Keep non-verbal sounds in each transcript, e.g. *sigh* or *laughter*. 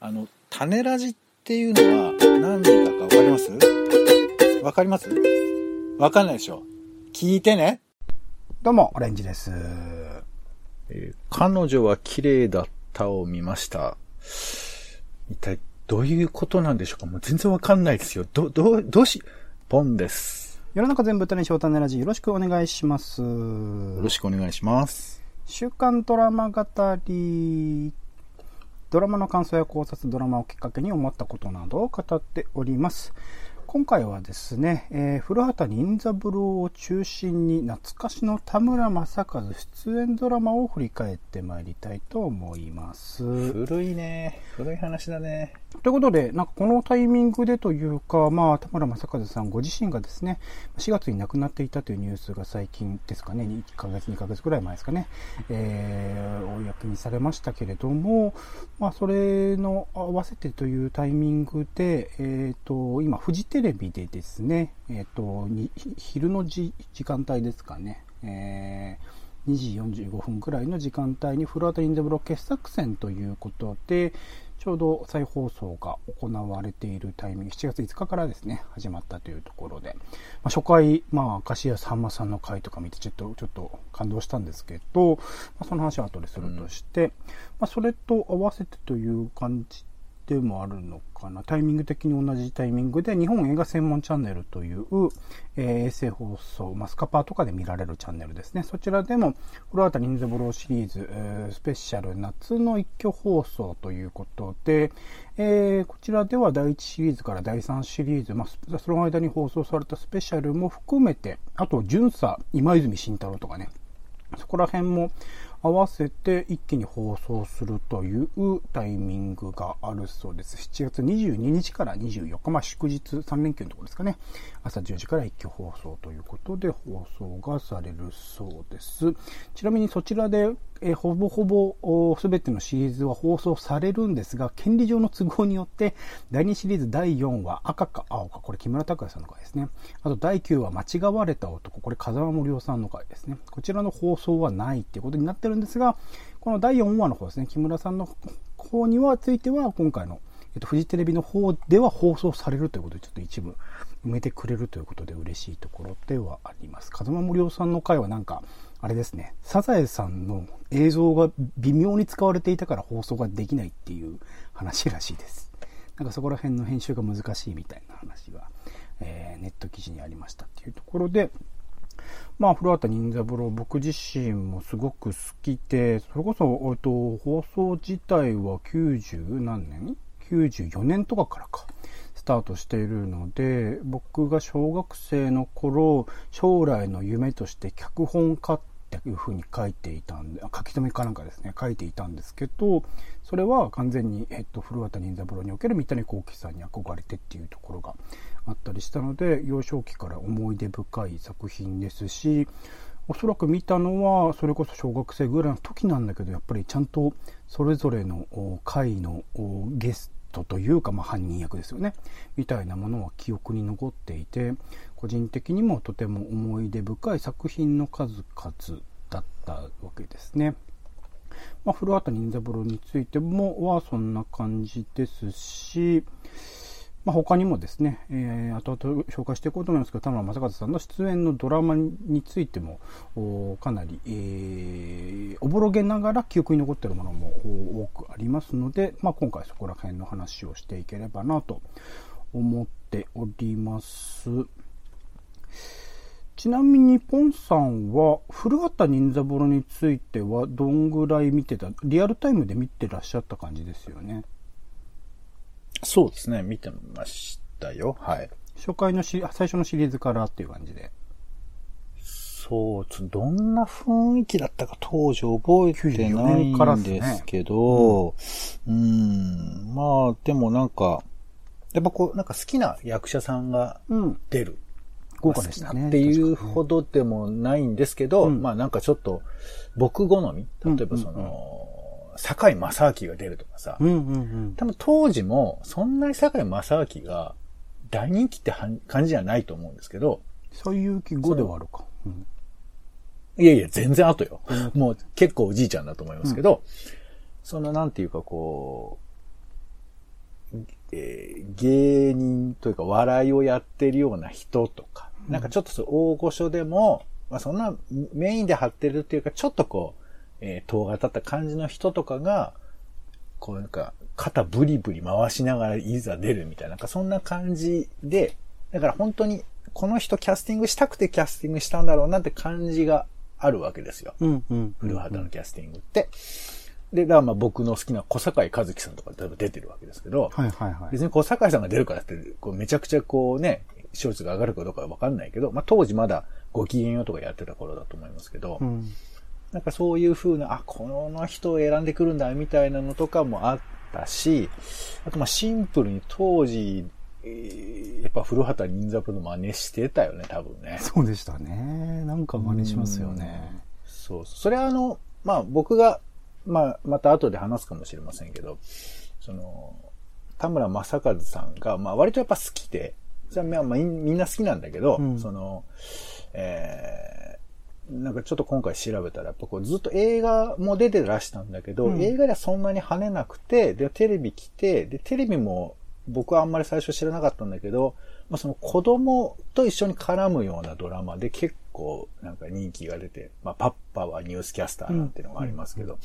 あの、種ラジっていうのは何だかわかります？わかります？わかんないでしょ聞いてね。どうも、オレンジです。えー彼女は綺麗だったを見ました。一体どういうことなんでしょうか？もう全然わかんないですよ。ど、どう、どうし、ポンです。世の中全部種翔太ネラジよろしくお願いします。よろしくお願いします。週刊ドラマ語り。ドラマの感想や考察、ドラマをきっかけに思ったことなどを語っております。今回はですね、えー古畑任三郎を中心に懐かしの田村正和出演ドラマを振り返ってまいりたいと思います。古いね。古い話だね。ということで、なんかこのタイミングでというか、まあ、田村正和さんご自身がですね、4月に亡くなっていたというニュースが最近ですかね、1ヶ月、2ヶ月ぐらい前ですかね、えー、公にされましたけれども、まあ、それの合わせてというタイミングで、えっ、と、今、フジテレビでですね、えっ、と、昼のじ時間帯ですかね、えー2時45分くらいの時間帯に古畑任三郎傑作選ということで、ちょうど再放送が行われているタイミング、7月5日からですね、始まったというところで、まあ、初回、まあ、明石家さんまさんの回とか見て、ちょっと、ちょっと感動したんですけど、まあ、その話は後でするとして、まあ、それと合わせてという感じでもあるのかな。タイミング的に同じタイミングで、日本映画専門チャンネルという、え衛星放送、まあ、スカパーとかで見られるチャンネルですね。そちらでも、古畑任三郎シリーズ、えスペシャル夏の一挙放送ということで、えーこちらでは第1シリーズから第3シリーズ、まあ、その間に放送されたスペシャルも含めて、あと、巡査、今泉慎太郎とかね、そこら辺も合わせて一気に放送するというタイミングがあるそうです。7月22日から24日、まあ祝日3連休のところですかね。朝10時から一挙放送ということで放送がされるそうです。ちなみにそちらで、えほぼほぼすべてのシリーズは放送されるんですが、権利上の都合によって、第2シリーズ第4話赤か青か、これ木村拓哉さんの回ですね。あと第9話間違われた男、これ風間森夫さんの回ですね。こちらの放送はないっていうことになってるんですが、この第4話の方ですね、木村さんの方にはついては今回の、っと、フジテレビの方では放送されるということで、ちょっと一部埋めてくれるということで嬉しいところではあります。風間森夫さんの回はなんか、あれですね、サザエさんの映像が微妙に使われていたから放送ができないっていう話らしいです。なんかそこら辺の編集が難しいみたいな話が、えーネット記事にありましたっていうところで、まあ、古畑任三郎、僕自身もすごく好きで、それこそ、えっと、放送自体は90何年 ?94 年とかからか、スタートしているので、僕が小学生の頃、将来の夢として脚本家っていうふうに書いていたんで、書き留めかなんかですね、書いていたんですけど、それは完全に、えっと、古畑任三郎における三谷幸喜さんに憧れてっていうところがあったりしたので、幼少期から思い出深い作品ですし、おそらく見たのは、それこそ小学生ぐらいの時なんだけど、やっぱりちゃんとそれぞれの回のゲストというか、まあ、犯人役ですよね。みたいなものは記憶に残っていて、個人的にもとても思い出深い作品の数々だったわけですね。まあ、古畑任三郎についてもはそんな感じですし、まあ、他にもですね、えー、後々紹介していこうと思いますけど、田村正和さんの出演のドラマについても、かなり、えーおぼろげながら記憶に残っているものも多くありますので、まあ、今回そこら辺の話をしていければなと思っております。ちなみに、ポンさんは、古畑任三郎については、どんぐらい見てた、リアルタイムで見てらっしゃった感じですよね。そうですね。見てましたよ。はい。初回のし、最初のシリーズからっていう感じで。そう、ちょどんな雰囲気だったか当時覚えてな94いんですけど、うん、まあ、でもなんか、やっぱこう、なんか好きな役者さんがうん。出る。豪華でしたね。っていうほどでもないんですけど、うんまあなんかちょっと、僕好み？例えばその、堺正明が出るとかさ、うんうんうん。多分当時もそんなに堺正明が大人気って感じじゃないと思うんですけど、そういう気語ではあるか。う。ん。いやいや、全然後よ。もう結構おじいちゃんだと思いますけど、そのなんていうかこえー芸人というか笑いをやってるような人とか、なんかちょっとそう大御所でも、まあそんなメインで張ってるっていうか、ちょっとこう、えー、塔が立った感じの人とかが、こうなんか、肩ブリブリ回しながらいざ出るみたいな、なんかそんな感じで、だから本当に、この人キャスティングしたくてキャスティングしたんだろうなって感じがあるわけですよ。うんうん。古畑のキャスティングって。で、だからまあ僕の好きな小坂井和樹さんとか例えば出てるわけですけど、はいはいはい。別に小坂井さんが出るからって、こうめちゃくちゃこうね、視聴率が上がるかどうかはわかんないけど、まあ当時まだご機嫌ようとかやってた頃だと思いますけど、うん。なんかそういう風な、あ、この人を選んでくるんだみたいなのとかもあったし、あとまあシンプルに当時、えーやっぱ古畑任三郎の真似してたよね、多分ね。そうでしたね。なんか真似しますよね。そうそう。それはあの、まあ僕が、まあまた後で話すかもしれませんけど、その、田村正和さんが、まあ割とやっぱ好きで、それはまあみみんな好きなんだけど、うんその、えー、なんかちょっと今回調べたら、やっぱこうずっと映画も出てらしたんだけど、うん。映画ではそんなに跳ねなくて、で、テレビ来て、で、テレビも僕はあんまり最初知らなかったんだけど、まあその子供と一緒に絡むようなドラマで結構なんか人気が出て、まあパッパはニュースキャスターなんていうのがありますけど、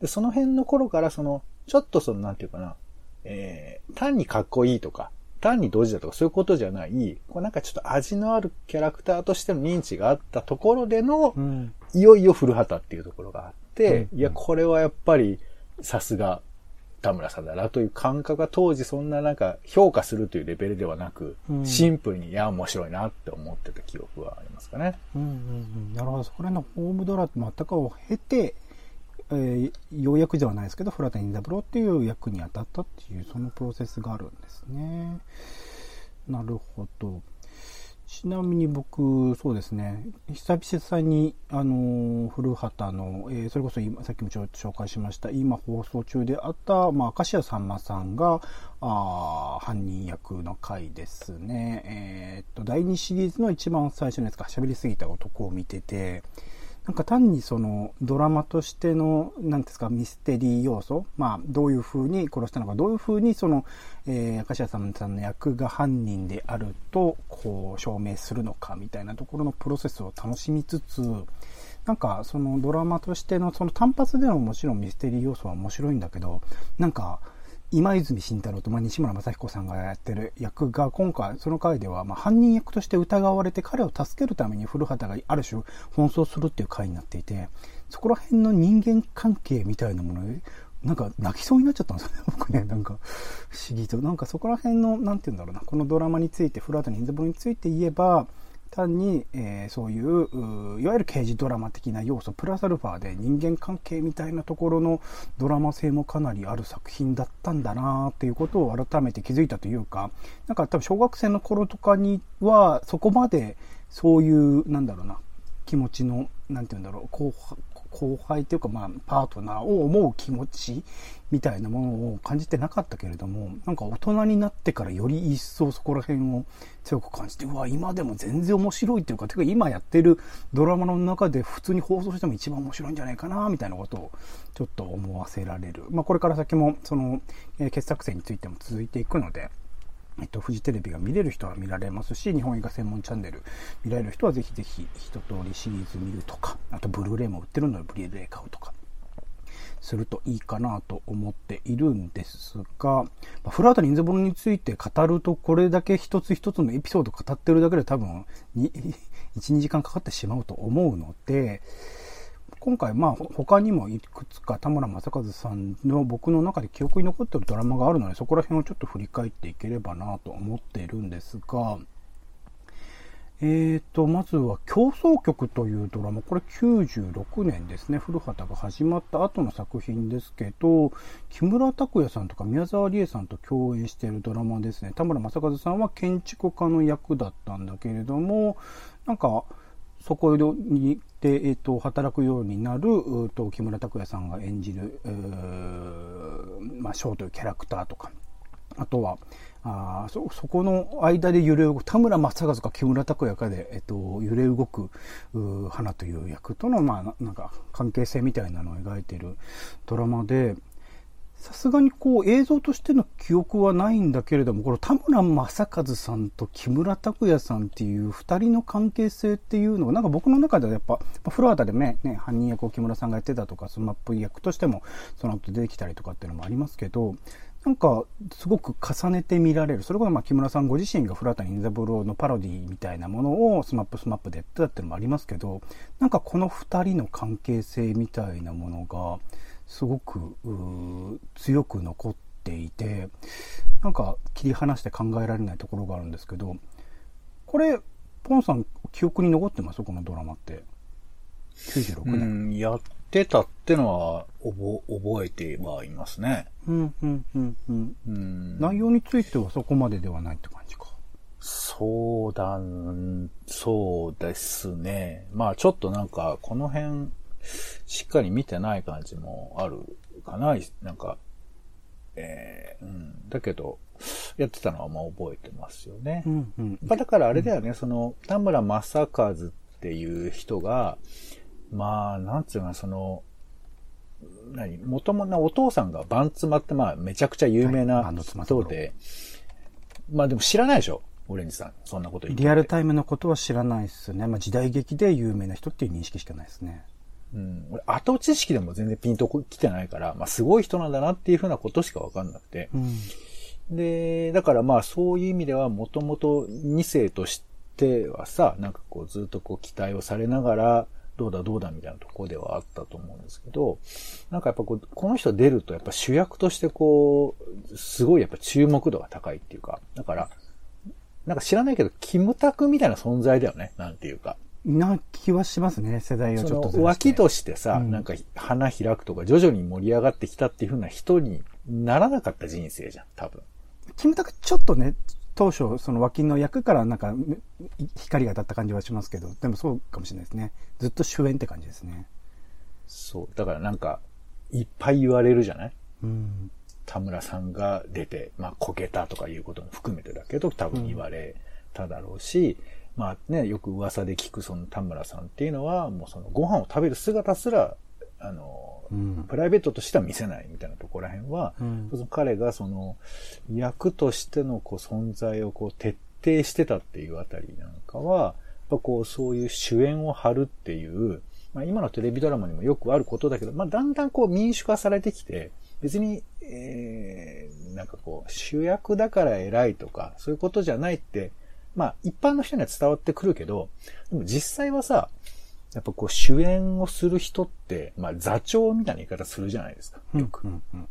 で、その辺の頃からその、ちょっとそのなんていうかな、えー、単にかっこいいとか、単にドジだとかそういうことじゃない、こうなんかちょっと味のあるキャラクターとしての認知があったところでの、うん。いよいよ古畑っていうところがあって、うんいや、これはやっぱりさすが田村さんだなという感覚が当時そんななんか評価するというレベルではなく、うんシンプルに、いや、面白いなって思ってた記憶はありますかね。うんうんうん。なるほど。そこら辺のホームドラマとかを経て、えー、ようやくではないですけど、古畑任三郎っていう役に当たったっていう、そのプロセスがあるんですね。なるほど。ちなみに僕、そうですね、久々に、あのー古畑の、えーそれこそ今、さっきも紹介しました、今放送中であった、まあ、明石家さんまさんが、あ犯人役の回ですね。えーっと、第2シリーズの一番最初のやつか、喋りすぎた男を見てて、なんか単にそのドラマとしての、なんですか、ミステリー要素、まあ、どういう風に殺したのか、どういう風にその、えー、明石家さんまさんの役が犯人であると、こう、証明するのか、みたいなところのプロセスを楽しみつつ、なんか、そのドラマとしての、その単発でのもちろんミステリー要素は面白いんだけど、なんか、今泉慎太郎と、まあ、西村雅彦さんがやってる役が今回その回では、まあ、犯人役として疑われて彼を助けるために古畑がある種奔走するっていう回になっていてそこら辺の人間関係みたいなものなんか泣きそうになっちゃったんですよね。僕 *laughs* ねなんか不思議と。なんかそこら辺のなんて言うんだろうな。このドラマについて古畑任三郎について言えば単に、えーそういういわゆる刑事ドラマ的な要素プラスアルファで人間関係みたいなところのドラマ性もかなりある作品だったんだなっていうことを改めて気づいたというかなんか多分小学生の頃とかにはそこまでそういうなんだろうな気持ちのなんて言うんだろう後輩というか、まあ、パートナーを思う気持ちみたいなものを感じてなかったけれども、なんか大人になってからより一層そこら辺を強く感じて、うわ、今でも全然面白いっていうか、てか今やってるドラマの中で普通に放送しても一番面白いんじゃないかな、みたいなことをちょっと思わせられる。まあ、これから先も、その、えー傑作選についても続いていくので、えっと、フジテレビが見れる人は見られますし、日本映画専門チャンネル見られる人はぜひぜひ一通りシリーズ見るとか、あとブルーレイも売ってるのでブルーレイ買うとか、するといいかなと思っているんですが、まあ古畑任三郎について語るとこれだけ一つ一つのエピソード語ってるだけで多分1、2時間かかってしまうと思うので、今回まあ他にもいくつか田村正和さんの僕の中で記憶に残ってるドラマがあるのでそこら辺をちょっと振り返っていければなと思っているんですが、えーと、まずは競争曲というドラマ、これ96年ですね、古畑が始まった後の作品ですけど、木村拓哉さんとか宮沢りえさんと共演しているドラマですね。田村正和さんは建築家の役だったんだけれども、なんか、そこにで、えっと、働くようになる、うと木村拓哉さんが演じる、うーまあ、翔というキャラクターとか、あとは、あそ、そこの間で揺れ動く、田村正和か木村拓哉かで、えっと、揺れ動く、う花という役との、まあ、ななんか、関係性みたいなのを描いているドラマで、さすがにこう映像としての記憶はないんだけれども、この田村正和さんと木村拓哉さんっていう二人の関係性っていうのが、なんか僕の中ではやっぱ、フロアタでね、ね犯人役を木村さんがやってたとか、 SMAP役としてもその後出てきたりとかっていうのもありますけど、なんか、すごく重ねて見られる。それこそま木村さんご自身が古畑任三郎のパロディみたいなものをスマップスマップでやってたっていうのもありますけど、なんかこの二人の関係性みたいなものが、すごく強く残っていてなんか切り離して考えられないところがあるんですけどこれポンさん記憶に残ってます？このドラマって。96年、うん、やってたってのは覚覚えてはいますね。うんうんうんうん。うん。内容についてはそこまでではないって感じか。そうだ、そうですね。まあちょっとなんか、この辺、しっかり見てない感じもあるかな。なんか、えー、うん。だけど、やってたのはまあ覚えてますよね。うんうん、だからあれだよね、うん、その、田村正和っていう人が、まあ、なんつうのその、何？もともなお父さんがバンツマってまあめちゃくちゃ有名な人で、はい、まあでも知らないでしょ？オレンジさん。そんなこと言ってリアルタイムのことは知らないっすね。まあ時代劇で有名な人っていう認識しかないですね。うん。俺、後知識でも全然ピンと来てないから、まあ、すごい人なんだなっていうふうなことしかわかんなくて。うん、で、だからまあ、そういう意味では、もともと2世としてはさ、なんかこう、ずっとこう、期待をされながら、どうだどうだみたいなところではあったと思うんですけど、なんかやっぱこう、この人出るとやっぱ主役としてこう、すごいやっぱ注目度が高いっていうか、だから、なんか知らないけど、キムタクみたいな存在だよね、なんていうか。な気はしますね、世代をちょっと脇としてさ、うん、なんか花開くとか徐々に盛り上がってきたっていう風な人にならなかった人生じゃん、多分。キムタクちょっとね、当初、その脇の役からなんか、光が当たった感じはしますけど、でもそうかもしれないですね。ずっと主演って感じですね。そう。だからなんか、いっぱい言われるじゃない？うん。田村さんが出て、まあ、こけたとかいうことも含めてだけど、多分言われただろうし、うんまあね、よく噂で聞くその田村さんっていうのは、もうそのご飯を食べる姿すら、あの、うん、プライベートとしては見せないみたいなところら辺は、うん、その彼がその役としてのこう存在をこう徹底してたっていうあたりなんかは、やっぱこうそういう主演を張るっていう、まあ今のテレビドラマにもよくあることだけど、まあだんだんこう民主化されてきて、別に、えー、なんかこう主役だから偉いとか、そういうことじゃないってまあ、一般の人には伝わってくるけど、でも実際はさ、やっぱこう主演をする人って、まあ座長みたいな言い方するじゃないですか、よく。うんうん、だか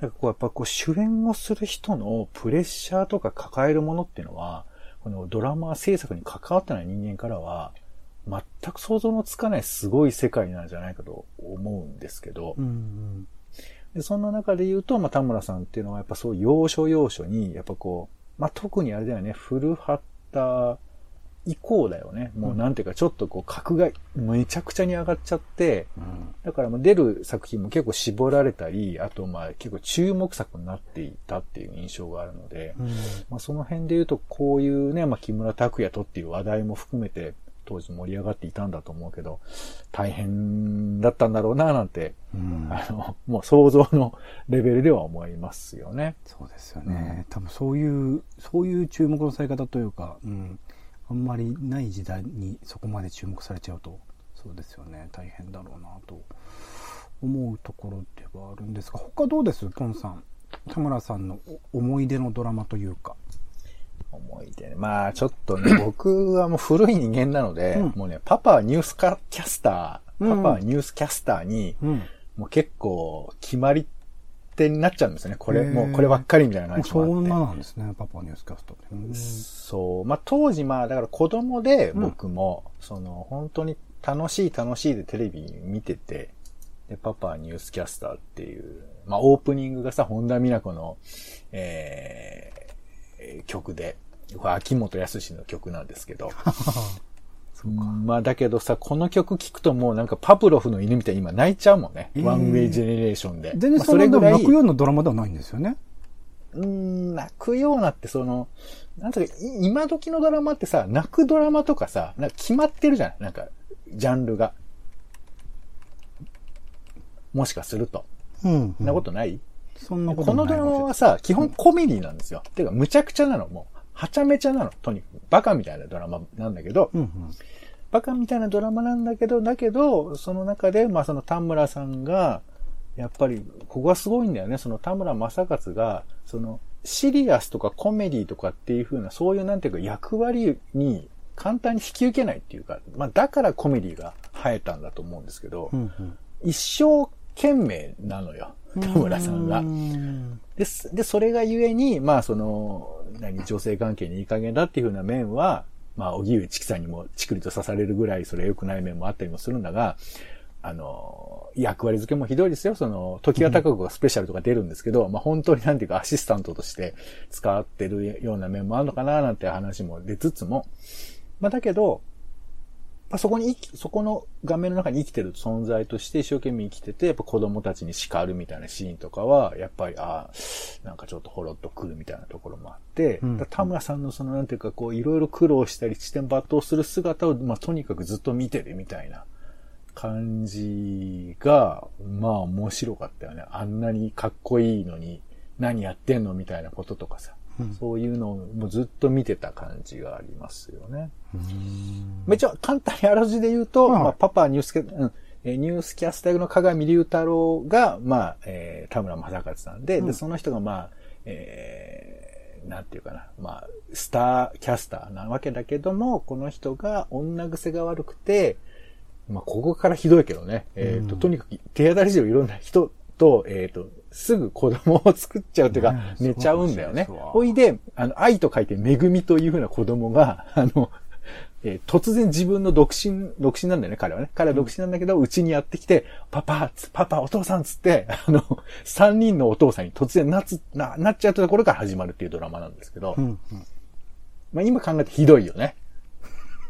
らこうやっぱこう主演をする人のプレッシャーとか抱えるものっていうのは、このドラマ制作に関わってない人間からは、全く想像のつかないすごい世界なんじゃないかと思うんですけど、うんうん、でそんな中で言うと、まあ、田村さんっていうのはやっぱそう要所要所に、やっぱこう、まあ、特にあれだよね、古畑た以降だよね。もうなんていうか、ちょっとこう、格がめちゃくちゃに上がっちゃって、うん、だからもう出る作品も結構絞られたり、あとまあ結構注目作になっていたっていう印象があるので、うん、まあその辺で言うと、こういうね、まあ木村拓哉とっていう話題も含めて、当時盛り上がっていたんだと思うけど、大変だったんだろうな、なんて、うん、あの、もう想像のレベルでは思いますよね。そうですよね。多分そういう、そういう注目のされ方というか、うん、あんまりない時代にそこまで注目されちゃうと、そうですよね。大変だろうな、と思うところではあるんですが、他どうです？ポンさん。田村さんの思い出のドラマというか。思い出。まあ、ちょっとね、*clears throat* 僕はもう古い人間なので、うん、もうね、パパはニュースカキャスター、パパはニュースキャスターに、うん、もう結構決まり手になっちゃうんですよね。これ、もうこればっかりみたいな感じそんななんですね、パパはニュースキャスターって。そう。まあ、当時、まあ、だから子供で僕も、うん、その、本当に楽しい楽しいでテレビ見てて、で、パパはニュースキャスターっていう、まあ、オープニングがさ、本田美奈子の、えー、曲で、これ秋元康の曲なんですけど。*laughs* まあだけどさ、この曲聴くともうなんかパプロフの犬みたいに今泣いちゃうもんね。えー、ワンウェイジェネレーションで。全然それぐらい。泣くようなドラマではないんですよね。うん、泣くようなってその、なんとか、今時のドラマってさ、泣くドラマとかさ、なんか決まってるじゃないなんか、ジャンルが。もしかすると。うん、うん。なことない？そんなことこのドラマはさ、基本コメディなんですよ。てか、むちゃくちゃなの、もう。はちゃめちゃなの、とにかく。バカみたいなドラマなんだけど、うんうん。バカみたいなドラマなんだけど、だけど、その中で、まあその田村さんが、やっぱり、ここがすごいんだよね。その田村正勝が、その、シリアスとかコメディとかっていう風な、そういうなんていうか役割に簡単に引き受けないっていうか、まあだからコメディが生えたんだと思うんですけど、うんうん。一生懸命なのよ。*laughs* 田村さんがう。んです。で、それがゆえに、まあ、その、何、女性関係にいい加減だっていうふうな面は、まあ、荻上チキさんにもチクリと刺されるぐらい、それ良くない面もあったりもするんだが、あの、役割付けもひどいですよ。その、時が高くがスペシャルとか出るんですけど、まあ、本当になんていうかアシスタントとして使ってるような面もあるのかな、なんて話も出つつも、まあ、だけど、まあ、そこに生き、そこの画面の中に生きてる存在として一生懸命生きてて、やっぱ子供たちに叱るみたいなシーンとかは、やっぱり、ああ、なんかちょっとほろっとくるみたいなところもあって、うん田村さんのそのなんていうかこういろいろ苦労したり地点抜刀する姿を、まあとにかくずっと見てるみたいな感じが、まあ面白かったよね。あんなにかっこいいのに何やってんのみたいなこととかさ。うんそういうのをもうずっと見てた感じがありますよね。うんめっちゃ簡単にあらすじで言うと、はいまあ、パパニュースキャ、うん。えーニュースキャスターの鏡隆太郎が、まあ、えー田村正和さんで、うん。で、その人が、まあ、えーなんていうかな、まあ、スターキャスターなわけだけども、この人が女癖が悪くて、まあ、ここからひどいけどね、えっ、と、うん。とにかく手当たり次第いろんな人と、えっ、と、すぐ子供を作っちゃうというか、寝ちゃうんだよね。ほいで、あの、愛と書いて恵みというふうな子供が、あの、えー突然自分の独身、独身なんだよね、彼はね。彼は独身なんだけど、うちにやってきて、パパ、つパパ、お父さんつって、あの、三人のお父さんに突然なつ、な、なっちゃうところから始まるっていうドラマなんですけど、うんまあ今考えてひどいよね。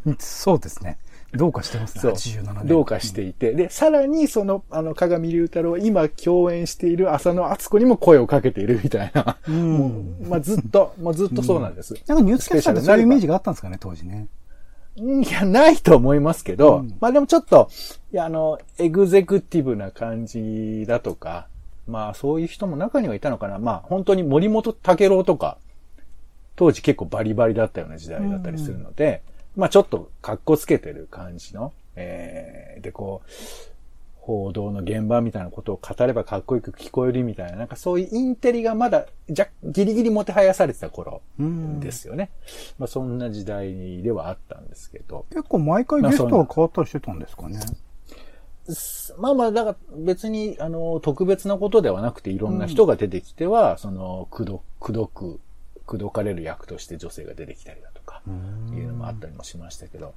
うんそうですね。どうかしてますね。そう87年。どうかしていて。で、さらに、その、あの、鏡隆太郎は今共演している浅野敦子にも声をかけているみたいな。うんもう、まあずっと、もうずっとそうなんです。なんかニュースキャスターってそういうイメージがあったんですかね、当時ね。いや、ないと思いますけど、うんまあでもちょっと、いや、あの、エグゼクティブな感じだとか、まあそういう人も中にはいたのかな。まあ本当に森本武郎とか、当時結構バリバリだったような時代だったりするので、まあちょっと格好つけてる感じの、えー、でこう、報道の現場みたいなことを語ればかっこよく聞こえるみたいな、なんかそういうインテリがまだ、じゃ、ギリギリもてはやされてた頃うんですよね。まあそんな時代ではあったんですけど。結構毎回ゲストが変わったりしてたんですかね？まあまあ、だから別に、あの、特別なことではなくて、いろんな人が出てきては、その、くど、くどく、くどかれる役として女性が出てきたりだとか、いうのもあったりもしましたけど、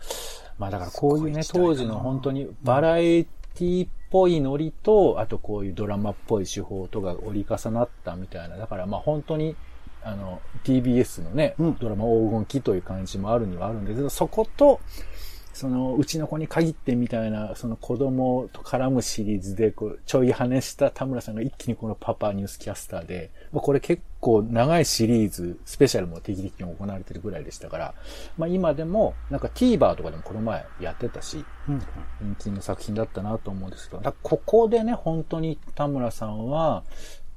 まあだからこういうね、当時の本当にバラエティっぽいノリと、あとこういうドラマっぽい手法とが折り重なったみたいな、だからまあ本当に、あの、TBS のね、うんドラマ黄金期という感じもあるにはあるんですけど、そこと、その、うちの子に限ってみたいな、その子供と絡むシリーズで、こう、ちょい跳ねした田村さんが一気にこのパパニュースキャスターで、まこれ結構長いシリーズ、スペシャルも定期的に行われてるぐらいでしたから、まあ今でも、なんか TVer とかでもこの前やってたし、うん人気の作品だったなと思うんですけど、ここでね、本当に田村さんは、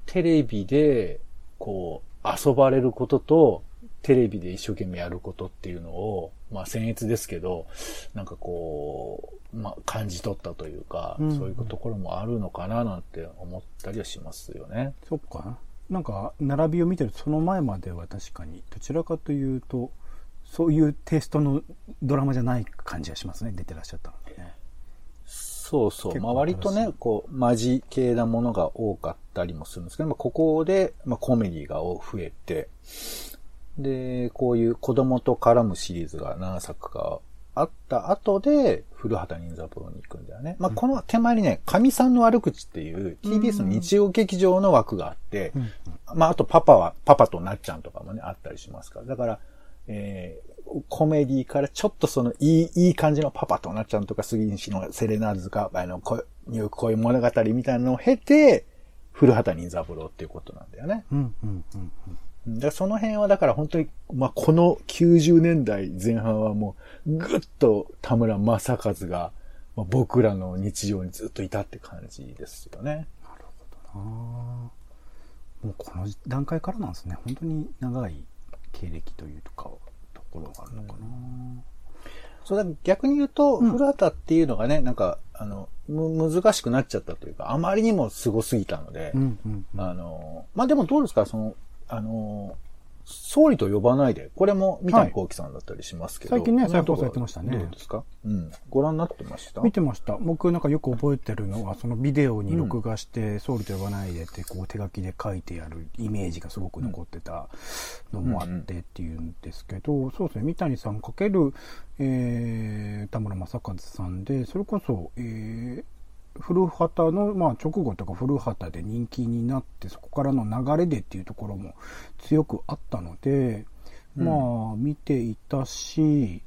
テレビで、こう、遊ばれることと、テレビで一生懸命やることっていうのを、まあ僭越ですけど、なんかこう、まあ感じ取ったというか、うんそういうところもあるのかななんて思ったりはしますよね。そっか。なんか、並びを見てるとその前までは確かに、どちらかというと、そういうテイストのドラマじゃない感じがしますね、出てらっしゃったのでね。そうそう。まあ割とねこう、マジ系なものが多かったりもするんですけど、まあここで、まあコメディが増えて、で、こういう子供と絡むシリーズが何作かあった後で、古畑任三郎に行くんだよね。まあこの手前にね、神さんの悪口っていう TBS の日曜劇場の枠があって、うんまああとパパは、パパとなっちゃんとかもね、あったりしますから。だから、えーコメディからちょっとそのいい、いい感じのパパとなっちゃんとか杉西のセレナーズか、あの、こういう物語みたいなのを経て、古畑任三郎っていうことなんだよね。うんうんうんうん。でその辺はだから本当に、まあ、この90年代前半はもう、ぐっと田村正和が、まあ、僕らの日常にずっといたって感じですよね。なるほどなもうこの段階からなんですね。本当に長い経歴というか、ところがあるのかな。そうだ、逆に言うと、うん古畑っていうのがね、なんか、あの、む、難しくなっちゃったというか、あまりにも凄すぎたので、うんうんうん。あの、まあ、でもどうですか、その、あの、総理と呼ばないで、これも三谷幸喜さんだったりしますけど。最近ね再放送やってましたね。どうですか？うん。ご覧になってました？見てました。僕なんかよく覚えてるのは、そのビデオに録画して、総理と呼ばないでって、こう手書きで書いてやるイメージがすごく残ってたのもあってっていうんですけど、そうですね、三谷さんかける、えー、田村正和さんで、それこそ、えー、古畑の、まあ、直後とか古畑で人気になって、そこからの流れでっていうところも強くあったので、うん。まあ、見ていたし、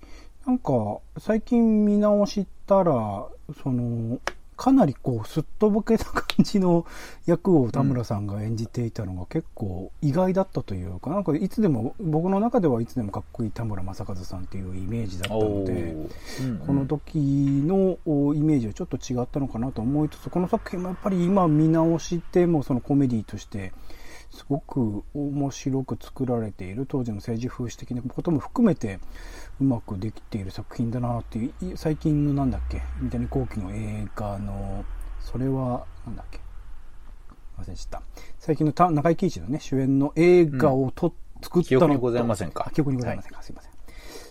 なんか、最近見直したら、その、かなりこう、すっとぼけた感じの役を田村さんが演じていたのが結構意外だったというか、なんかいつでも、僕の中ではいつでもかっこいい田村正和さんっていうイメージだったので、うんうんこの時のおイメージはちょっと違ったのかなと思いつつ、この作品もやっぱり今見直してもそのコメディとして、すごく面白く作られている当時の政治風刺的なことも含めてうまくできている作品だなっていうい最近のなんだっけ？三谷幸喜の映画のそれはなんだっけ？忘れちゃった最近のた中井貴一のね主演の映画をと、作ったのと記憶にございませんか？あ記憶にございませんか、すいません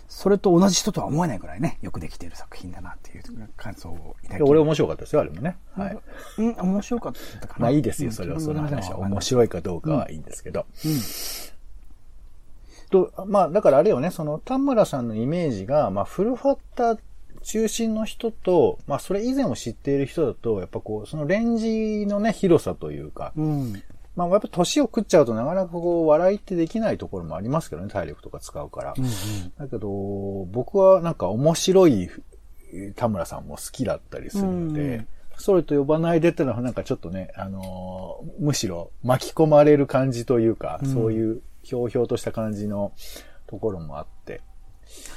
それと同じ人とは思えないぐらいねよくできている作品だなっていう感想をいただき俺面白かったですよ、あれもね。はい。うん、面白かったかな。まあいいですよ、それは、うんその話は。面い。白いかどうかはいいんですけど。うん。と、まあ、だからあれよね、その、田村さんのイメージが、まあ、古畑中心の人と、まあ、それ以前を知っている人だと、やっぱこう、そのレンジのね、広さというか、うん。まあ、やっぱ年を食っちゃうとなかなかこう、笑いってできないところもありますけどね、体力とか使うから。うん。だけど、僕はなんか面白いえー田村さんも好きだったりするので、うんそれと呼ばないでってのはなんかちょっとね、あのーむしろ巻き込まれる感じというか、うんそういうひょうひょうとした感じのところもあって、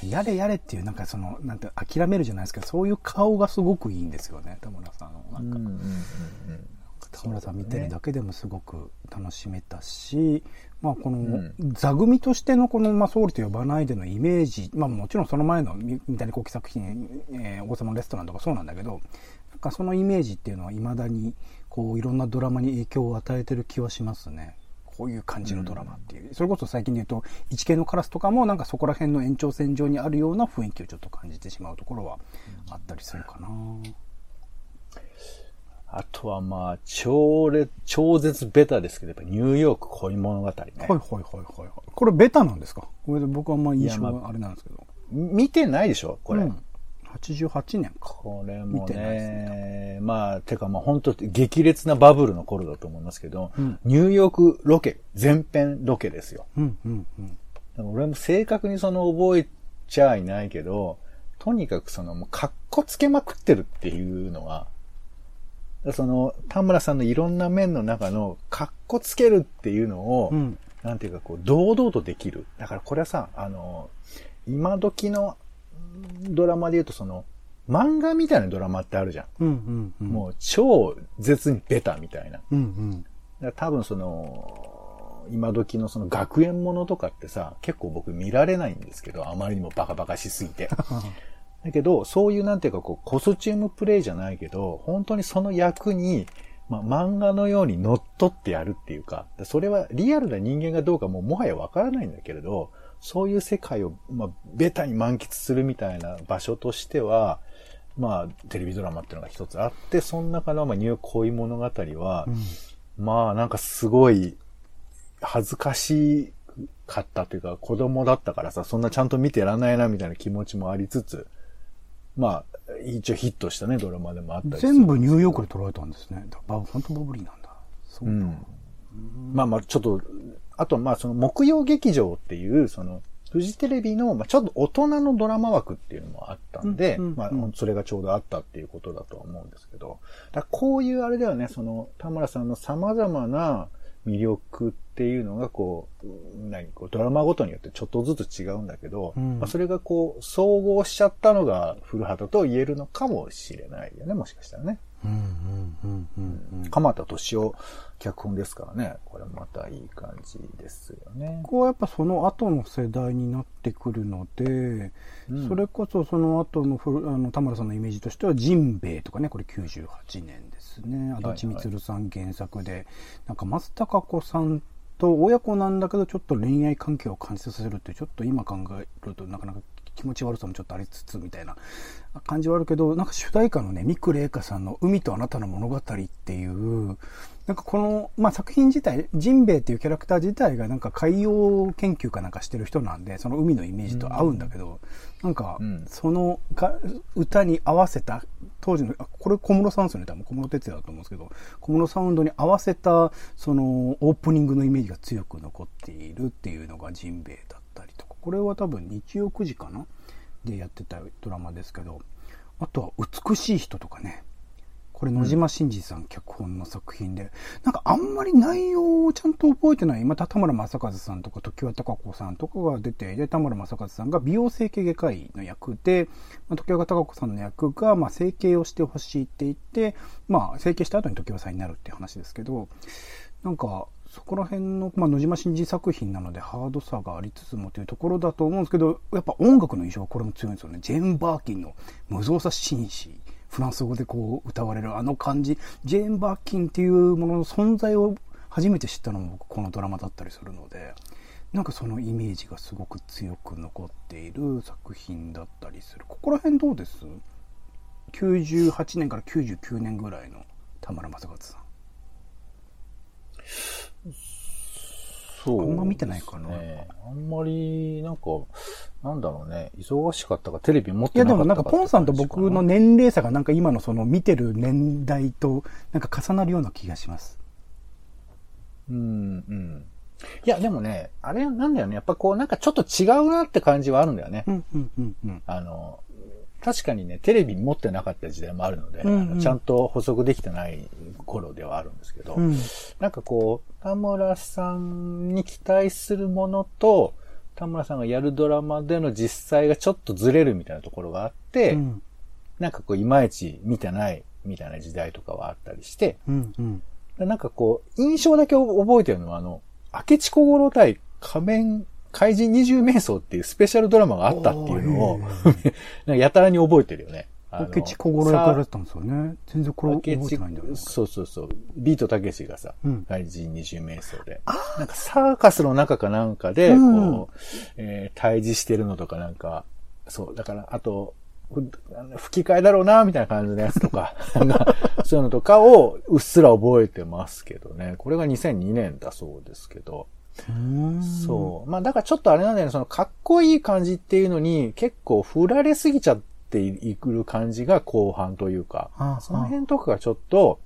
やれやれっていう、なんかその、なんて、諦めるじゃないですけど、そういう顔がすごくいいんですよね、田村さんの。なんか、うんうんうん田村さん見てるだけでもすごく楽しめたし、まあこのん、座組としてのこの、まあ、総理と呼ばないでのイメージ、まあもちろんその前のみ三谷幸喜作品、えー王様のレストランとかそうなんだけど、なんかそのイメージっていうのは未だに、こういろんなドラマに影響を与えてる気はしますね。こういう感じのドラマっていう。それこそ最近で言うと、一系のカラスとかもなんかそこら辺の延長線上にあるような雰囲気をちょっと感じてしまうところはあったりするかな。あとはまあ、超烈、超絶ベタですけど、やっぱニューヨーク恋物語ね。はいはいはいはいはい。これベタなんですか？これで僕はあんま印象いやまがあれなんですけど。見てないでしょ？これ。うん、88年か。これも見てないですね、まあ、てかまあ本当激烈なバブルの頃だと思いますけど、うんニューヨークロケ、全編ロケですよ。うんうんうん。だから俺も正確にその覚えちゃいないけど、とにかくそのもう格好つけまくってるっていうのは、その田村さんのいろんな面の中の格好つけるっていうのを、うん。なんていうかこう、堂々とできる。だからこれはさ、あの、今時のドラマで言うとその、漫画みたいなドラマってあるじゃん。うんうんうん。もう超絶にベタみたいな。うんうん。ら多分その、今時のその学園ものとかってさ、結構僕見られないんですけど、あまりにもバカバカしすぎて。*laughs* だけど、そういうなんていうかこう、コスチュームプレイじゃないけど、本当にその役に、まあ、漫画のように乗っ取ってやるっていうか、それはリアルな人間がどうかもうもはやわからないんだけれど、そういう世界を、まあ、ベタに満喫するみたいな場所としては、まあ、テレビドラマっていうのが一つあって、その中の、まあ、ニューヨーク恋物語は、まあ、なんかすごい、恥ずかしかったというか、子供だったからさ、そんなちゃんと見てらんないなみたいな気持ちもありつつ、まあ、一応ヒットしたね、ドラマでもあったりする全部ニューヨークで撮られたんですね。本当バブリーなんだ。そうう。ん。まあまあ、ちょっと、あとまあ、その木曜劇場っていう、その、フジテレビの、まあ、ちょっと大人のドラマ枠っていうのもあったんで、うんうんうんまあ、それがちょうどあったっていうことだとは思うんですけど、だこういうあれだよね、その、田村さんの様々な魅力っていうのが、こう、何、こう、ドラマごとによってちょっとずつ違うんだけど、うんまあ、それがこう、総合しちゃったのが古畑と言えるのかもしれないよね、もしかしたらね。うんうんうんうんうん。鎌田敏夫脚本ですからね。これまたいい感じですよね。ここはやっぱその後の世代になってくるので、うんそれこそその後のふあの田村さんのイメージとしては、ジンベエとかね、これ98年ですね。足立みつるさん原作で、なんか松たか子さんと親子なんだけど、ちょっと恋愛関係を感じさせるってちょっと今考えるとなかなか気持ち悪さもちょっとありつつみたいな。感じはあるけど、なんか主題歌のね、三久玲香さんの海とあなたの物語っていう、なんかこの、まあ、作品自体、ジンベエっていうキャラクター自体がなんか海洋研究かなんかしてる人なんで、その海のイメージと合うんだけど、なんかうん、そのが歌に合わせた、当時の、あ、これ小室さんですよね、多分。小室哲也だと思うんですけど、小室サウンドに合わせた、その、オープニングのイメージが強く残っているっていうのがジンベエだったりとか、これは多分日曜9時かな？でやってたドラマですけど、あとは美しい人とかね、これ野島真司さん脚本の作品で、なんかあんまり内容をちゃんと覚えてない、また田村正和さんとか常盤貴子さんとかが出ていて、田村正和さんが美容整形外科医の役で、まあ、常盤貴子さんの役が、まあ、整形をしてほしいって言って、まあ、整形した後に常盤さんになるって話ですけど、なんか、そこら辺の、まあ、野島真司作品なのでハードさがありつつもというところだと思うんですけど、やっぱ音楽の印象はこれも強いんですよね。ジェーン・バーキンの無造作紳士。フランス語でこう歌われるあの感じ。ジェーン・バーキンっていうものの存在を初めて知ったのも僕このドラマだったりするので、なんかそのイメージがすごく強く残っている作品だったりする。ここら辺どうです ?98 年から99年ぐらいの田村正和さん。そう、あんま見てないかなね。あんまり、なんか、なんだろうね。忙しかったか、テレビ持っいやでてなかったもなんかポンさんと僕の年齢差がなんか今のその見てる年代となんか重なるような気がします。うん、うん。いや、でもね、あれなんだよね。やっぱこう、なんかちょっと違うなって感じはあるんだよね。うんうんうんうん。あの、確かにね、テレビ持ってなかった時代もあるので、うんうん。ちゃんと補足できてない頃ではあるんですけど、うん。なんかこう、田村さんに期待するものと、田村さんがやるドラマでの実際がちょっとずれるみたいなところがあって、うん。なんかこう、いまいち見てないみたいな時代とかはあったりして、うんうん。でなんかこう、印象だけ覚えてるのは、あの、明智小五郎対仮面怪人二重瞑想っていうスペシャルドラマがあったっていうのを、*laughs* なんかやたらに覚えてるよね。明智小五郎られてたんですよね。全然これ覚え明てないんだよそうそうそう。ビートたけしがさ、うん怪人二重瞑想で。なんかサーカスの中かなんかで、うんこう、えー対峙してるのとかなんか、そう、だから、あと、吹き替えだろうな、みたいな感じのやつとか *laughs* そういうのとかをうっすら覚えてますけどね。これが2002年だそうですけど。そう。まあだからちょっとあれなんだよね、そのかっこいい感じっていうのに結構振られすぎちゃっていくる感じが後半というか、ああその辺とかがちょっと、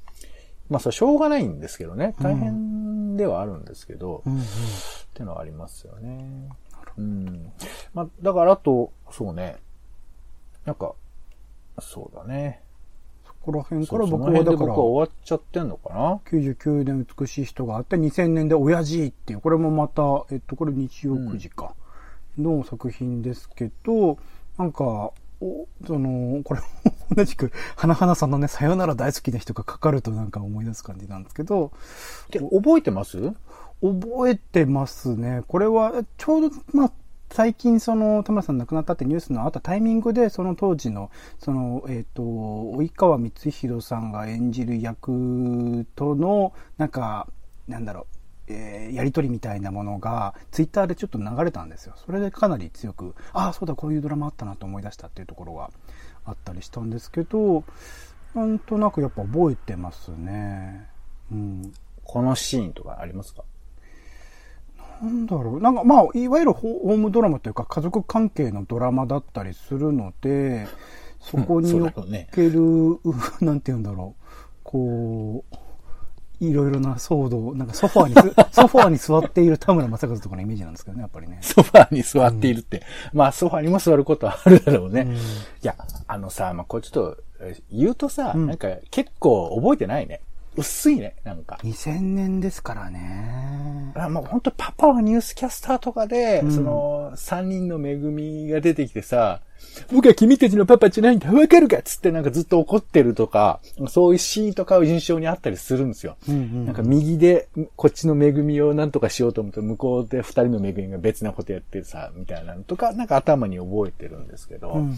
まあそれしょうがないんですけどね、大変ではあるんですけど、うんうんっていうのはありますよね。うん。まあだからあと、そうね、なんか、そうだね。そこら辺から僕はだから僕は終わっちゃってんのかな？99年美しい人があって2000年で親父っていうこれもまたえっとこれ日曜9時かの作品ですけど、なんかおそのこれ *laughs* 同じく花々さんのねさよなら大好きな人がかかるとなんか思い出す感じなんですけどで、覚えてます？覚えてますね。これは、ちょうど、まあ、最近、その、田村さん亡くなったってニュースのあったタイミングで、その当時の、その、えっ、と、及川光弘さんが演じる役との、なんか、なんだろう、えやりとりみたいなものが、ツイッターでちょっと流れたんですよ。それでかなり強く、ああ、そうだ、こういうドラマあったなと思い出したっていうところがあったりしたんですけど、なんとなくやっぱ覚えてますね。うん。このシーンとかありますか？なんだろう。なんかまあ、いわゆるホホームドラマというか家族関係のドラマだったりするので、そこにうんおそうだろうねける、なんて言うんだろう。こう、いろいろな騒動、なんかソファーにす、*laughs* ソファーに座っている田村正和とかのイメージなんですけどね、やっぱりね。ソファーに座っているって。まあ、ソファーにも座ることはあるだろうね。うんいや、あのさ、まあ、これちょっと、え言うとさ、うんなんか結構覚えてないね。薄いね、なんか。2000年ですからね。あもう本当パパはニュースキャスターとかで、うんその、三人の恵みが出てきてさ、僕は君たちのパパじゃないんだ、わかるかっつってなんかずっと怒ってるとか、そういうシーンとかを印象にあったりするんですよ。うんうんなんか右で、こっちの恵みをなんとかしようと思うと、向こうで二人の恵みが別なことやってさ、みたいなのとか、なんか頭に覚えてるんですけど、うんうん。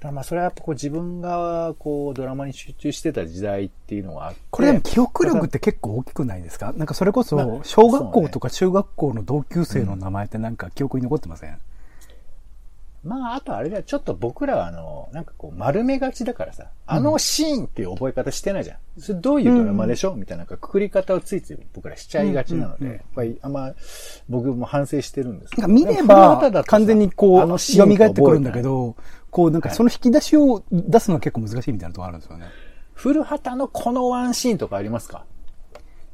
だまあそれはやっぱこう自分がこうドラマに集中してた時代っていうのはあって、これでも記憶力って結構大きくないですか？なんかそれこまそ、あ小学校とか中学校の同級生の名前ってなんか記憶に残ってません、まあ、あとあれだよ、ちょっと僕らはあの、なんかこう丸めがちだからさ、あのシーンっていう覚え方してないじゃん。それどういうドラマでしょ、みたいななんかくくり方をついつい僕らしちゃいがちなので、うんうんうんやっぱりあんま、僕も反省してるんですけど。見れば完全にこう、蘇ってくるんだけど、こうなんかその引き出しを出すのは結構難しいみたいなところあるんですよね。古畑のこのワンシーンとかありますか？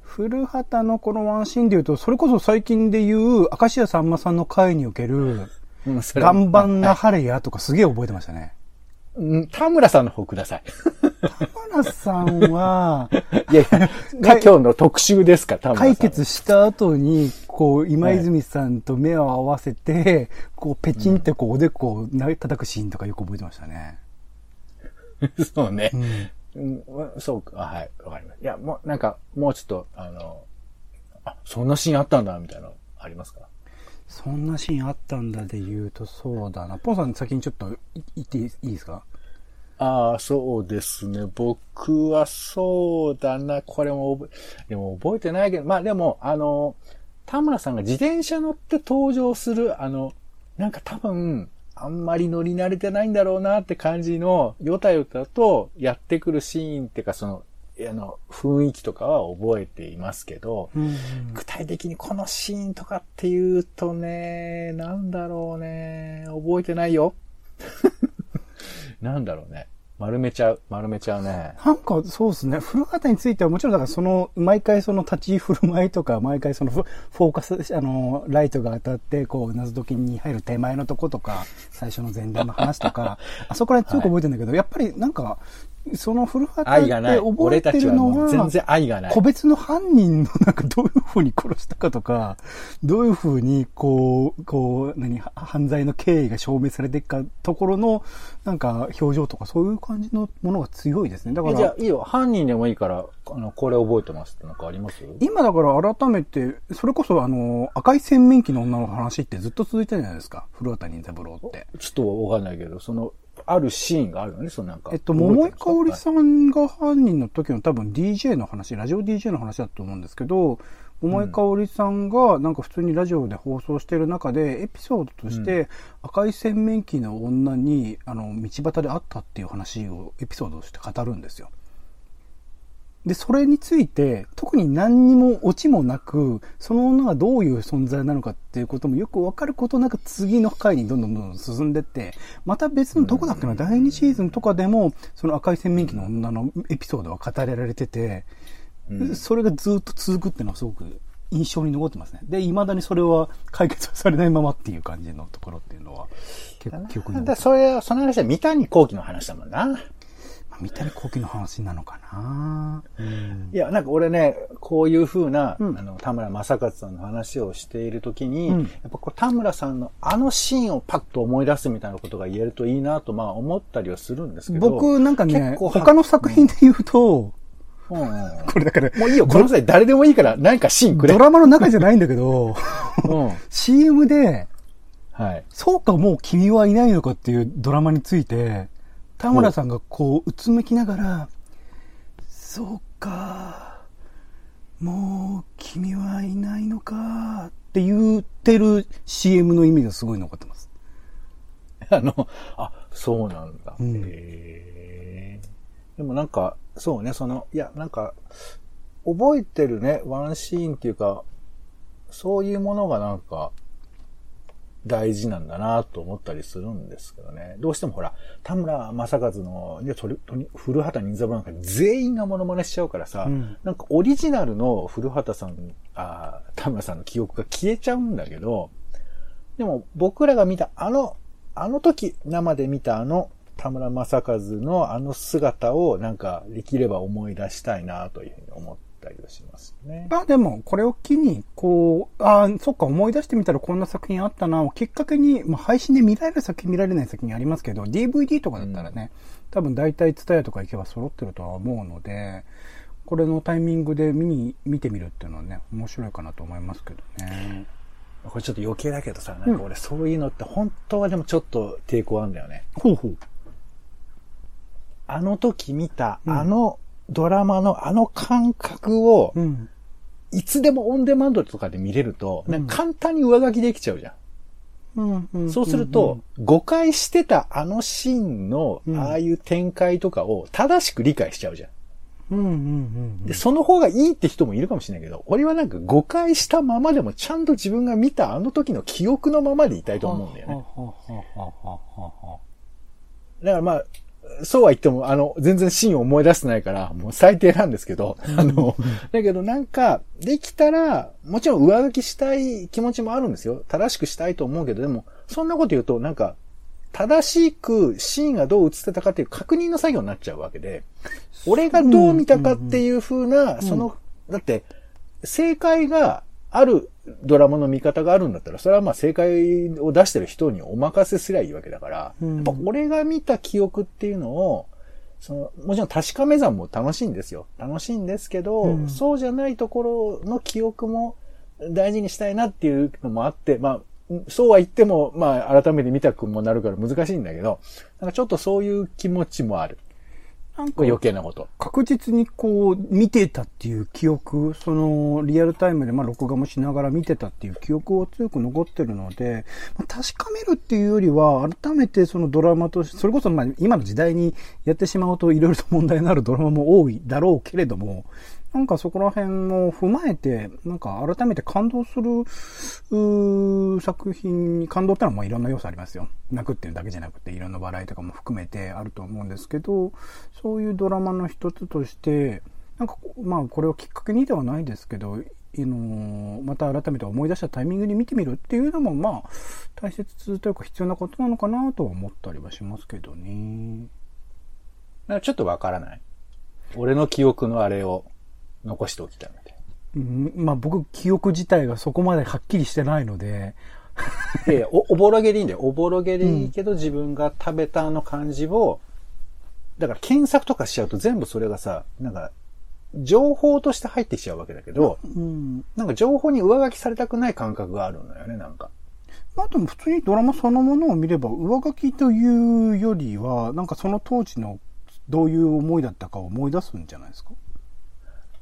古畑のこのワンシーンで言うと、それこそ最近で言う、明石家さんまさんの回における、うん、それは岩盤な晴れやとかすげえ覚えてましたね。うん田村さんの方ください。田村さんは、*laughs* いやいや、ね今日の特集ですか、田村さん。解決した後に、こう、今泉さんと目を合わせて、こう、ペチンってこう、おでこを叩くシーンとかよく覚えてましたね。そうね。うん。うん、そうか、あはい、わかります。いや、もう、なんか、もうちょっと、あの、あ、そんなシーンあったんだ、みたいなのありますか？そんなシーンあったんだで言うと、そうだな。ポンさん先にちょっと言っていいですか？ああ、そうですね。僕はそうだな。これも覚え、でも覚えてないけど、まあでも、あの、田村さんが自転車乗って登場する、あの、なんか多分、あんまり乗り慣れてないんだろうなって感じの、よたよたとやってくるシーンっていうか、その、あの、雰囲気とかは覚えていますけど、うん。具体的にこのシーンとかっていうとね、なんだろうね、覚えてないよ。*laughs* なんだろうね。丸めちゃう、丸めちゃうね。なんかそうですね。古畑についてはもちろんだからその、毎回その立ち居振る舞いとか、毎回そのフフォーカス、あの、ライトが当たって、こう、謎解きに入る手前のとことか、最初の前段の話とか、*laughs* あそこら辺強く覚えてるんだけど、やっぱりなんか、その古畑って。覚えてるのは、全然愛がない個。別の犯人のなんかどういう風に殺したかとか、どういう風にこう、こう、何、は犯罪の経緯が証明されていくかところの、なんか表情とかそういう感じのものが強いですね。だからえじゃあ、いいよ。犯人でもいいから、あの、これ覚えてますってなんかあります？今だから改めて、それこそあの、赤い洗面器の女の話ってずっと続いてるじゃないですか。古畑任三郎って。ちょっとわかんないけど、その、あるシーンがあるよね、そのなんか。えっと、桃井かおりん。さんが犯人の時の多分 DJ の話、ラジオ DJ の話だと思うんですけど、桃井かおりさんがなんか普通にラジオで放送してる中で、エピソードとして、赤い洗面器の女に、あの、道端で会ったっていう話をエピソードとして語るんですよ。で、それについて、特に何にもオチもなく、その女がどういう存在なのかっていうこともよくわかることなく、次の回にどんどんどんどん進んでって、また別のどこだっけな、第2シーズンとかでも、その赤い洗面器の女のエピソードは語られてて、うんそれがずっと続くっていうのはすごく印象に残ってますね。で、未だにそれは解決されないままっていう感じのところっていうのは、結構だそれ、その話は三谷幸喜の話だもんな。まあ三谷幸喜の話なのかなうんいや、なんか俺ね、こういう風な、うんあの、田村正和さんの話をしているときに、うんやっぱこう田村さんのあのシーンをパッと思い出すみたいなことが言えるといいなと、まあ思ったりはするんですけど。僕なんかね結、構他の作品で言うと、うんうんこれだから、もういいよ、この際誰でもいいから何かシーンくれ。ドラマの中じゃないんだけど、うん。*laughs* CM で、はい。そうかもう君はいないのかっていうドラマについて、田村さんがこう、うつむきながら、そうか、もう君はいないのかって言ってる CM の意味がすごい残ってます。*laughs* あの、あ、そうなんだ。うんへーでもなんか、そうね、その、いや、なんか、覚えてるね、ワンシーンっていうか、そういうものがなんか、大事なんだなと思ったりするんですけどね。どうしてもほら、田村正和の、いや、とり、とり、古畑任三郎なんか全員がモノマネしちゃうからさ、うんなんかオリジナルの古畑さん、あー田村さんの記憶が消えちゃうんだけど、でも僕らが見たあの、あの時生で見たあの田村正和のあの姿をなんかできれば思い出したいなというふうに思っったりはしますね。まあでも、これを機に、こう、ああ、そっか、思い出してみたらこんな作品あったな、をきっかけに、まあ配信で見られる作品、見られない作品ありますけど、DVD とかだったらね、多分大体ツタヤとか行けば揃ってるとは思うので、これのタイミングで見に、見てみるっていうのはね、面白いかなと思いますけどね。これちょっと余計だけどさ、なんか俺そういうのって本当はでもちょっと抵抗あるんだよね。ほうほう。あの時見た、うんあのドラマのあの感覚を、うん。いつでもオンデマンドとかで見れると、なんか簡単に上書きできちゃうじゃん。うん、うん。そうすると、誤解してたあのシーンの、うんああいう展開とかを正しく理解しちゃうじゃん。うん、うん、うん。で、その方がいいって人もいるかもしれないけど、俺はなんか誤解したままでもちゃんと自分が見たあの時の記憶のままでいたいと思うんだよね。だからまあ、そうは言っても、あの、全然シーンを思い出してないから、もう最低なんですけど、あの、だけどなんか、できたら、もちろん上書きしたい気持ちもあるんですよ。正しくしたいと思うけど、でも、そんなこと言うと、なんか、正しくシーンがどう映ってたかっていう確認の作業になっちゃうわけで、俺がどう見たかっていう風な、その、だって、正解があるドラマの見方があるんだったら、それはまあ正解を出してる人にお任せすりゃいいわけだから、うんやっぱ俺が見た記憶っていうのを、その、もちろん確かめ算も楽しいんですよ。楽しいんですけど、うんそうじゃないところの記憶も大事にしたいなっていうのもあって、まあ、そうは言っても、まあ、改めて見たくもなるから難しいんだけど、なんかちょっとそういう気持ちもある。なんか余計なこと。確実にこう見てたっていう記憶、そのリアルタイムでまあ録画もしながら見てたっていう記憶を強く残ってるので、まあ確かめるっていうよりは、改めてそのドラマとして、それこそまあ今の時代にやってしまうといろいろと問題になるドラマも多いだろうけれども、なんかそこら辺も踏まえて、なんか改めて感動する、作品に、感動ってのはまあいろんな要素ありますよ。泣くっていうだけじゃなくて、いろんな笑いとかも含めてあると思うんですけど、そういうドラマの一つとして、なんか、まあこれをきっかけにではないですけど、あのまた改めて思い出したタイミングに見てみるっていうのも、まあ、大切というか必要なことなのかなとは思ったりはしますけどね。なんかちょっとわからない。俺の記憶のあれを残しておきたいみたいうん、まあ僕、記憶自体がそこまではっきりしてないので、な。いやいやお、おぼろげでいいんだよ。おぼろげでいいけど、自分が食べたあの感じを、だから検索とかしちゃうと全部それがさ、なんか、情報として入ってきちゃうわけだけど、うん。なんか情報に上書きされたくない感覚があるのよね、なんか。まあでも普通にドラマそのものを見れば上書きというよりは、なんかその当時のどういう思いだったかを思い出すんじゃないですか？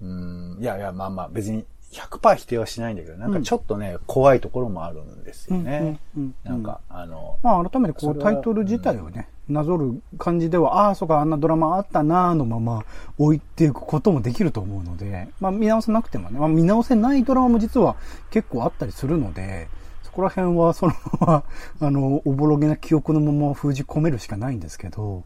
うん、いやいや、まあまあ、別に100%否定はしないんだけど、なんかちょっとね、怖いところもあるんですよね。うんうんうんなんか、あの、まあ改めてこそうタイトル自体をね、なぞる感じでは、ああ、そうか、あんなドラマあったなーのまま置いていくこともできると思うので、まあ見直せなくてもね、まあ見直せないドラマも実は結構あったりするので、そこら辺はそのまま、あの、おぼろげな記憶のまま封じ込めるしかないんですけど、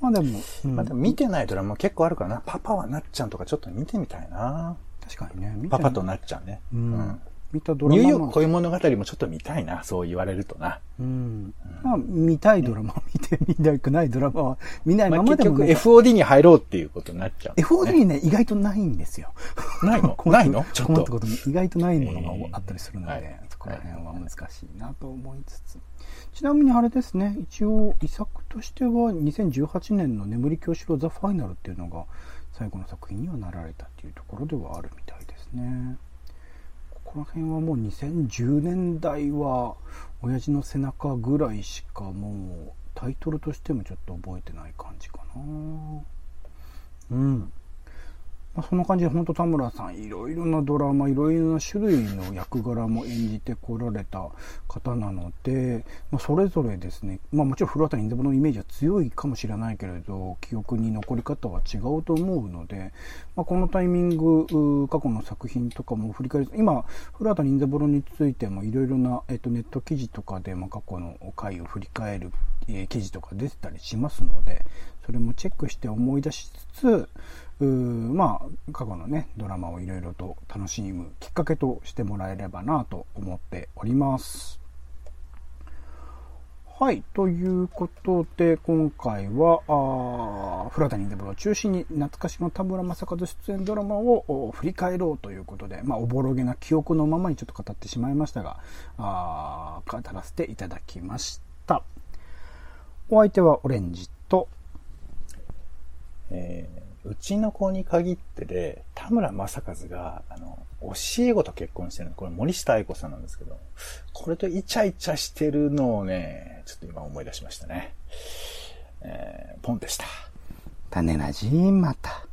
まあでも、うんまあ、でも見てないドラマ結構あるからな。パパはなっちゃんとかちょっと見てみたいな。確かにね、パパとなっちゃんね。うん見たドラマニューヨークの恋物語もちょっと見たいな。そう言われるとな。うん。まあ、見たいドラマを見て、見たくないドラマは見ないまあ、ままでも、結局ね、FOD に入ろうっていうことになっちゃう、FOD にね、意外とないんですよ。ないの？*laughs* ないの？ちょっと困ったことに意外とないものがあったりするので、えーはいそこら辺は難しいなと思いつつ。ちなみにあれですね、一応遺作としては2018年の眠り教師郎ザ・ファイナルっていうのが最後の作品にはなられたっていうところではあるみたいですね。ここら辺はもう2010年代は親父の背中ぐらいしかもうタイトルとしてもちょっと覚えてない感じかな。うん。まあ、そんな感じで本当田村さんいろいろなドラマいろいろな種類の役柄も演じてこられた方なので、まあ、それぞれですね、まあ、もちろん古畑任三郎のイメージは強いかもしれないけれど記憶に残り方は違うと思うので、まあ、このタイミング過去の作品とかも振り返る今古畑任三郎についてもいろいろな、えっと、ネット記事とかで、まあ、過去の回を振り返る、えー記事とか出てたりしますのでそれもチェックして思い出しつつまあ過去のねドラマをいろいろと楽しむきっかけとしてもらえればなと思っておりますはい。ということで、今回は、あフラダニンデブを中心に懐かしの田村正和出演ドラマを振り返ろうということで、まあ、おぼろげな記憶のままにちょっと語ってしまいましたが、あ語らせていただきました。お相手はオレンジと、えー、うちの子に限ってで、田村正和が、あの、教え子と結婚してるの、これ森下愛子さんなんですけど、これとイチャイチャしてるのをね、ちょっと今思い出しましたね。えー、ポンでした。種なじまた。